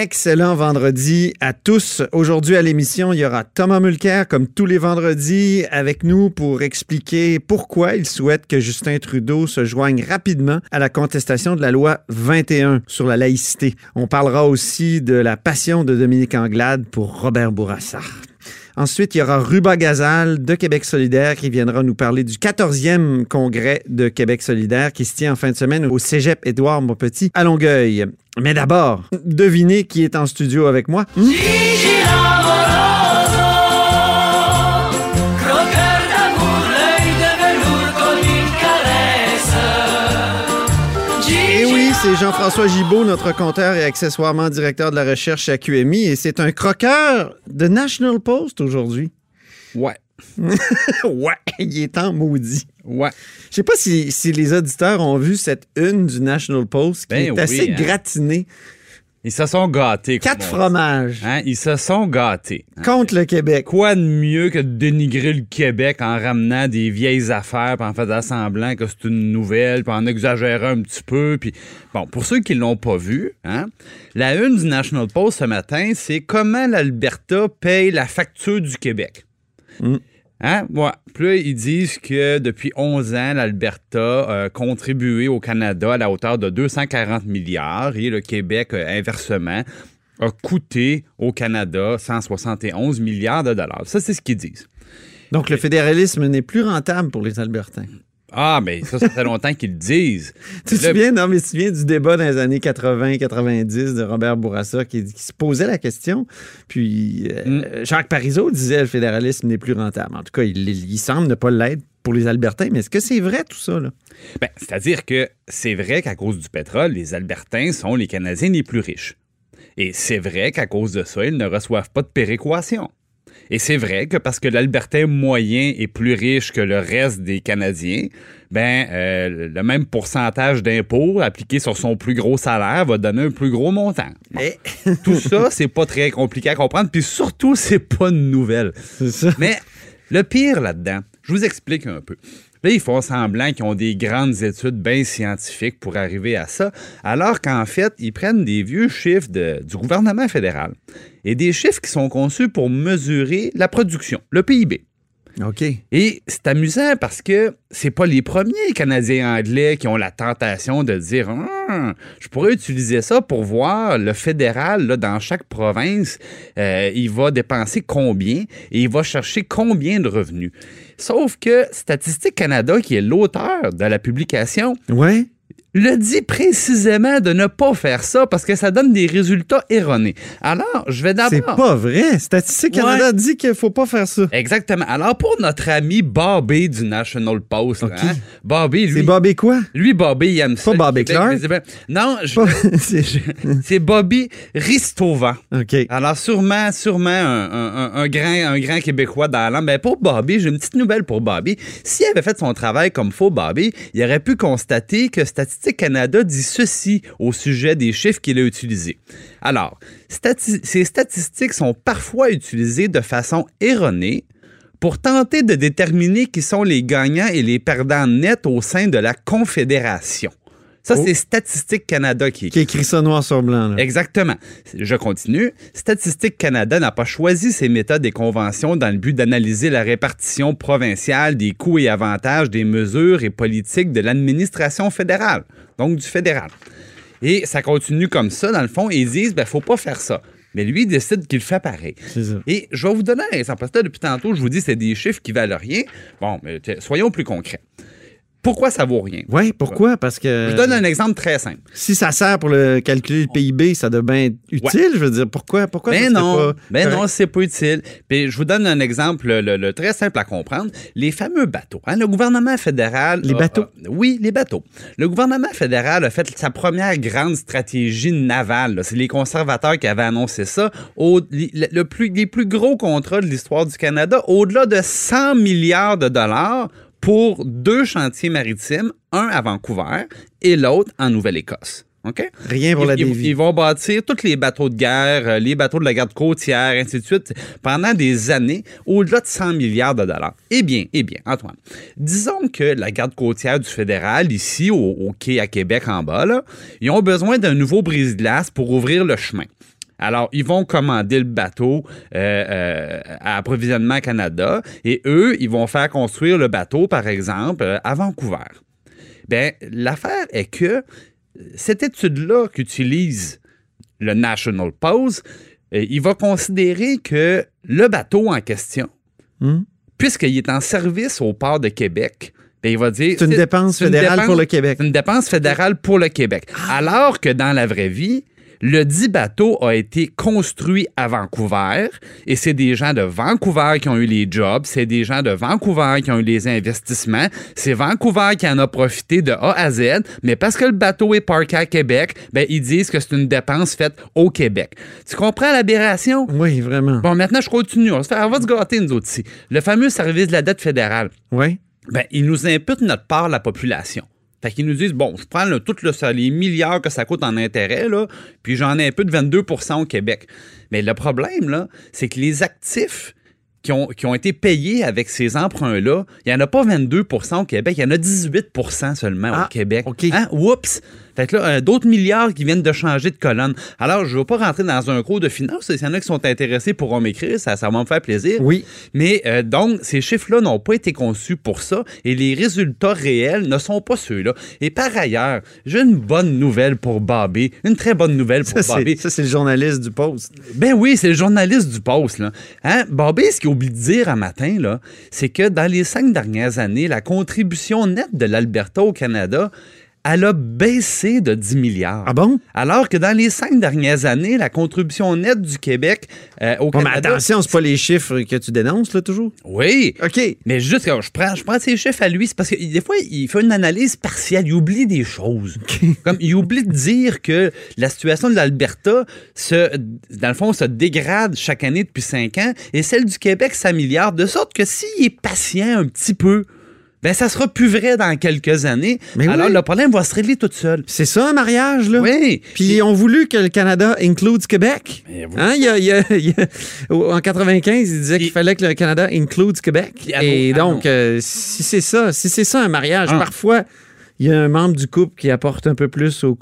Excellent vendredi à tous. Aujourd'hui à l'émission, il y aura Thomas Mulcair, comme tous les vendredis, avec nous pour expliquer pourquoi il souhaite que Justin Trudeau se joigne rapidement à la contestation de la loi 21 sur la laïcité. On parlera aussi de la passion de Dominique Anglade pour Robert Bourassa. Ensuite, il y aura Ruba Gazal de Québec solidaire qui viendra nous parler du 14e congrès de Québec solidaire qui se tient en fin de semaine au Cégep Édouard Montpetit à Longueuil. Mais d'abord, devinez qui est en studio avec moi. Jean-François Gibault, notre compteur et accessoirement directeur de la recherche à QMI, et c'est un croqueur de National Post aujourd'hui. Ouais. ouais, il est en maudit. Ouais. Je sais pas si, si les auditeurs ont vu cette une du National Post qui Ben est oui, assez hein. gratinée. Ils se sont gâtés. Quatre fromages Hein? Ils se sont gâtés. hein? contre le Québec. Quoi de mieux que de dénigrer le Québec en ramenant des vieilles affaires, puis en faisant semblant que c'est une nouvelle, puis en exagérant un petit peu. Puis bon, pour ceux qui l'ont pas vu, hein, la une du National Post ce matin, c'est comment l'Alberta paye la facture du Québec. Mm. Hein? Ouais. Puis là, ils disent que depuis 11 ans, l'Alberta a contribué au Canada à la hauteur de 240 milliards et le Québec, euh, inversement, a coûté au Canada 171 milliards de dollars. Ça, c'est ce qu'ils disent. Donc, le fédéralisme n'est plus rentable pour les Albertains. Ah, mais ça, ça fait longtemps qu'ils le disent. Tu te souviens, non, mais tu te souviens du débat dans les années 80-90 de Robert Bourassa qui, qui se posait la question. Puis euh, Jacques Parizeau disait le fédéralisme n'est plus rentable. En tout cas, il, il semble ne pas l'être pour les Albertains. Mais est-ce que c'est vrai tout ça? Ben, C'est-à-dire que c'est vrai qu'à cause du pétrole, les Albertains sont les Canadiens les plus riches. Et c'est vrai qu'à cause de ça, ils ne reçoivent pas de péréquation. Et c'est vrai que parce que l'Albertain moyen est plus riche que le reste des Canadiens, ben euh, le même pourcentage d'impôts appliqué sur son plus gros salaire va donner un plus gros montant. Bon. Tout ça, c'est pas très compliqué à comprendre, puis surtout, c'est pas une nouvelle. ça. Mais le pire là-dedans, je vous explique un peu. Là, ils font semblant qu'ils ont des grandes études bien scientifiques pour arriver à ça, alors qu'en fait, ils prennent des vieux chiffres du gouvernement fédéral et des chiffres qui sont conçus pour mesurer la production, le PIB. OK. Et c'est amusant parce que c'est pas les premiers Canadiens anglais qui ont la tentation de dire Hum, je pourrais utiliser ça pour voir le fédéral là, dans chaque province, euh, il va dépenser combien et il va chercher combien de revenus. Sauf que Statistique Canada, qui est l'auteur de la publication, Ouais. Le dit précisément de ne pas faire ça parce que ça donne des résultats erronés. Alors, je vais C'est d'abord... pas vrai. Statistique Ouais. Canada dit qu'il faut pas faire ça. Exactement. Alors, pour notre ami Bobby du National Post, là, OK. hein, Bobby, C'est lui, Bobby quoi? lui, Bobby, il aime ça. Pas Bobby Clark? Non, je- Pas- c'est- c'est Bobby Ristovan. OK. Alors, sûrement, sûrement un, un- grand, un grand Québécois dans l'âme. Ben, pour Bobby, j'ai une petite nouvelle pour Bobby. S'il avait fait son travail comme faut, Bobby, il aurait pu constater que Canada dit ceci au sujet des chiffres qu'il a utilisés. Alors, ces statistiques sont parfois utilisées de façon erronée pour tenter de déterminer qui sont les gagnants et les perdants nets au sein de la Confédération. Ça, Oh. c'est Statistique Canada qui Qui écrit ça noir sur blanc. là. Exactement. Je continue. Statistique Canada n'a pas choisi ces méthodes et conventions dans le but d'analyser la répartition provinciale des coûts et avantages des mesures et politiques de l'administration fédérale, donc du fédéral. Et ça continue comme ça, dans le fond, et ils disent, ben, faut pas faire ça. Mais lui, il décide qu'il fait pareil. Ça. Et je vais vous donner un exemple. Parce que là, depuis tantôt, je vous dis, c'est des chiffres qui valent rien. Bon, mais soyons plus concrets. Pourquoi ça vaut rien? Oui, pourquoi? Parce que Je donne un exemple très simple. si ça sert pour le calculer le PIB, ça doit bien être utile. Je veux dire, pourquoi? pourquoi ça Ben serait non, pas ben correct? non, c'est pas utile. Puis je vous donne un exemple le, le très simple à comprendre. Les fameux bateaux. hein, le gouvernement fédéral. Les a- bateaux? a- oui, les bateaux. Le gouvernement fédéral a fait sa première grande stratégie navale. C'est les conservateurs qui avaient annoncé ça. Au, li- le, le plus, les plus gros contrats de l'histoire du Canada, au-delà de 100 milliards de dollars pour deux chantiers maritimes, un à Vancouver et l'autre en Nouvelle-Écosse. OK? Rien pour la Ils- dévie. ils vont bâtir tous les bateaux de guerre, euh, les bateaux de la garde côtière, ainsi de suite, pendant des années, au-delà de 100 milliards de dollars. Eh bien, eh bien, Antoine, disons que la garde côtière du fédéral, ici, au, au quai à Québec en bas, là, ils ont besoin d'un nouveau brise-glace pour ouvrir le chemin. Alors, ils vont commander le bateau euh, euh, à Approvisionnement Canada et eux, ils vont faire construire le bateau, par exemple, euh, à Vancouver. Bien, l'affaire est que cette étude-là qu'utilise le National Post, il va considérer que le bateau en question, Hmm? puisqu'il est en service au port de Québec, bien, il va dire... C'est une dépense une fédérale dépense- pour le Québec. c'est une dépense fédérale pour le Québec. Alors que dans la vraie vie, le dit bateau a été construit à Vancouver et c'est des gens de Vancouver qui ont eu les jobs, c'est des gens de Vancouver qui ont eu les investissements, c'est Vancouver qui en a profité de A à Z, mais parce que le bateau est parké à Québec, ben ils disent que c'est une dépense faite au Québec. Tu comprends l'aberration? Oui, vraiment. Bon, maintenant, je continue. On, se fait, on va se gâter, nous autres ici. Le fameux service de la dette fédérale Oui. ben, ils nous imputent notre part la population. Fait qu'ils nous disent, bon, je prends le, tout le, ça, les milliards que ça coûte en intérêt, là, puis j'en ai un peu de 22% au Québec. Mais le problème, là, c'est que les actifs qui ont, qui ont été payés avec ces emprunts-là, il n'y en a pas 22% au Québec, il y en a 18% seulement Ah, au Québec. OK. Hein? Oups! Fait que là, euh, d'autres milliards qui viennent de changer de colonne. Alors, je ne vais pas rentrer dans un cours de finance. S'il y en a qui sont intéressés pourront m'écrire, ça, ça va me faire plaisir. Oui. Mais euh, donc, ces chiffres-là n'ont pas été conçus pour ça et les résultats réels ne sont pas ceux-là. Et par ailleurs, j'ai une bonne nouvelle pour Bobby, une très bonne nouvelle pour Ça, ça, c'est le journaliste du Post. Ben oui, c'est le journaliste du Post. Là. Hein? Bobby, ce qu'il oublie de dire un matin, là, c'est que dans les cinq dernières années, la contribution nette de l'Alberta au Canada, elle a baissé de 10 milliards. Ah bon? Alors que dans les cinq dernières années, la contribution nette du Québec euh, au Bon, mais Canada... attention, c'est pas les chiffres que tu dénonces, là, toujours? Oui, OK. mais juste quand je prends, je prends ces chiffres à lui, c'est parce que des fois, il fait une analyse partielle, il oublie des choses. Comme il oublie de dire que la situation de l'Alberta, se, dans le fond, se dégrade chaque année depuis cinq ans, et celle du Québec s'améliore, de sorte que s'il est patient un petit peu, ben ça sera plus vrai dans quelques années. Mais Alors oui. le problème va se régler tout seul. C'est ça, un mariage, là? Oui. Puis ils ont voulu que le Canada include Québec. Hein, il y a- il y a- il y a- en 95, il disait Puis- qu'il fallait que le Canada include Québec. Et donc, euh, si c'est ça, si c'est ça un mariage, Ah. parfois, il y a un membre du couple qui apporte un peu plus au,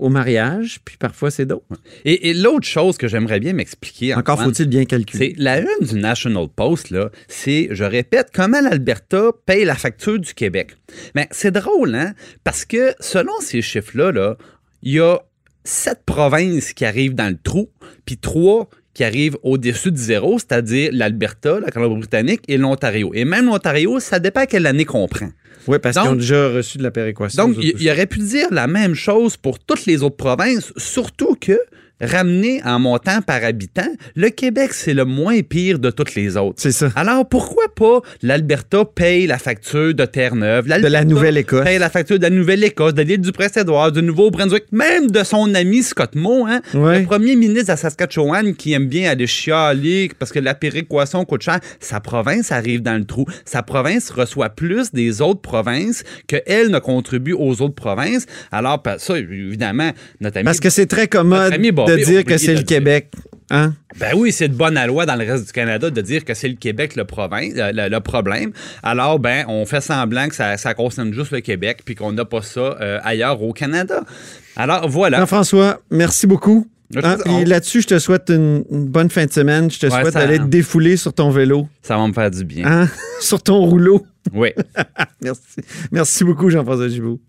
au mariage, puis parfois c'est d'autres. Et, et l'autre chose que j'aimerais bien m'expliquer, Encore Antoine, faut-il bien calculer. C'est la une du National Post, là, c'est, je répète, comment l'Alberta paye la facture du Québec. Mais c'est drôle, hein? Parce que selon ces chiffres-là, là, il y a sept provinces qui arrivent dans le trou, puis trois qui arrivent au-dessus de zéro, c'est-à-dire l'Alberta, la Colombie-Britannique et l'Ontario. Et même l'Ontario, ça dépend quelle année qu'on prend. Oui, parce qu'ils ont déjà reçu de la péréquation. Donc, il aurait pu dire la même chose pour toutes les autres provinces, surtout que, ramené en montant par habitant, le Québec, c'est le moins pire de toutes les autres. C'est ça. Alors, pourquoi pas l'Alberta paye la facture de Terre-Neuve? De la Nouvelle-Écosse. Paye la facture de la Nouvelle-Écosse, de l'île du Prince-Édouard, du Nouveau-Brunswick, même de son ami Scott Moe, hein? Ouais. le premier ministre de la Saskatchewan qui aime bien aller chialer parce que la péréquation coûte cher. Sa province arrive dans le trou. Sa province reçoit plus des autres provinces qu'elle ne contribue aux autres provinces. Alors, ça, évidemment, notre ami... Parce que c'est très commode de dire que c'est le. Québec. Hein? Ben oui, c'est de bonne loi dans le reste du Canada de dire que c'est le Québec le, province, le, le problème. Alors, ben, on fait semblant que ça, ça concerne juste le Québec puis qu'on n'a pas ça euh, ailleurs au Canada. Alors, voilà. Jean-François, merci beaucoup. Je Hein, puis là-dessus, je te souhaite une, une bonne fin de semaine. Je te Ouais, souhaite d'aller te défouler sur ton vélo, Ça va me faire du bien. hein, sur ton rouleau. Oui. Merci. Merci beaucoup, Jean-François Gibault.